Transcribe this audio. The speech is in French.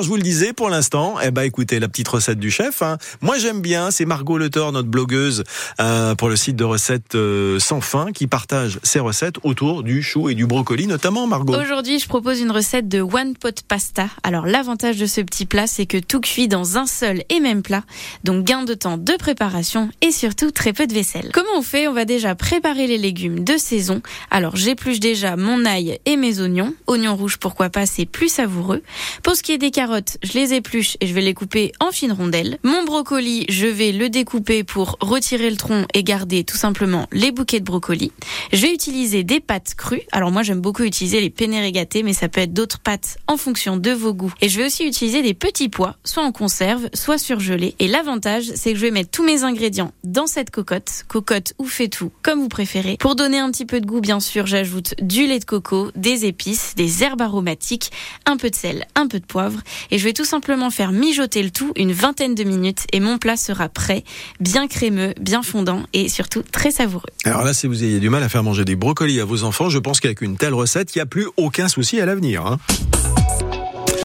Alors je vous le disais pour l'instant, eh ben écoutez la petite recette du chef. Hein. Moi j'aime bien, c'est Margot Le notre blogueuse euh, pour le site de recettes euh, sans fin, qui partage ses recettes autour du chou et du brocoli, notamment Margot. Aujourd'hui, je propose une recette de one pot pasta. Alors l'avantage de ce petit plat, c'est que tout cuit dans un seul et même plat, donc gain de temps de préparation et surtout très peu de vaisselle. Comment on fait? On va déjà préparer les légumes de saison. Alors j'épluche déjà mon ail et mes oignons. Oignons rouges, pourquoi pas, c'est plus savoureux. Pour ce qui est des carottes, je les épluche et je vais les couper en fines rondelles. Mon brocoli, je vais le découper pour retirer le tronc et garder tout simplement les bouquets de brocoli. Je vais utiliser des pâtes crues. Alors moi j'aime beaucoup utiliser les penne mais ça peut être d'autres pâtes en fonction de vos goûts. Et je vais aussi utiliser des petits pois, soit en conserve, soit surgelés. Et l'avantage, c'est que je vais mettre tous mes ingrédients dans cette cocotte, cocotte ou fait tout, comme vous préférez. Pour donner un petit peu de goût, bien sûr, j'ajoute du lait de coco, des épices, des herbes aromatiques, un peu de sel, un peu de poivre. Et je vais tout simplement faire mijoter le tout une vingtaine de minutes et mon plat sera prêt, bien crémeux, bien fondant et surtout très savoureux. Alors là, si vous avez du mal à faire manger des brocolis à vos enfants, je pense qu'avec une telle recette, il n'y a plus aucun souci à l'avenir. Hein.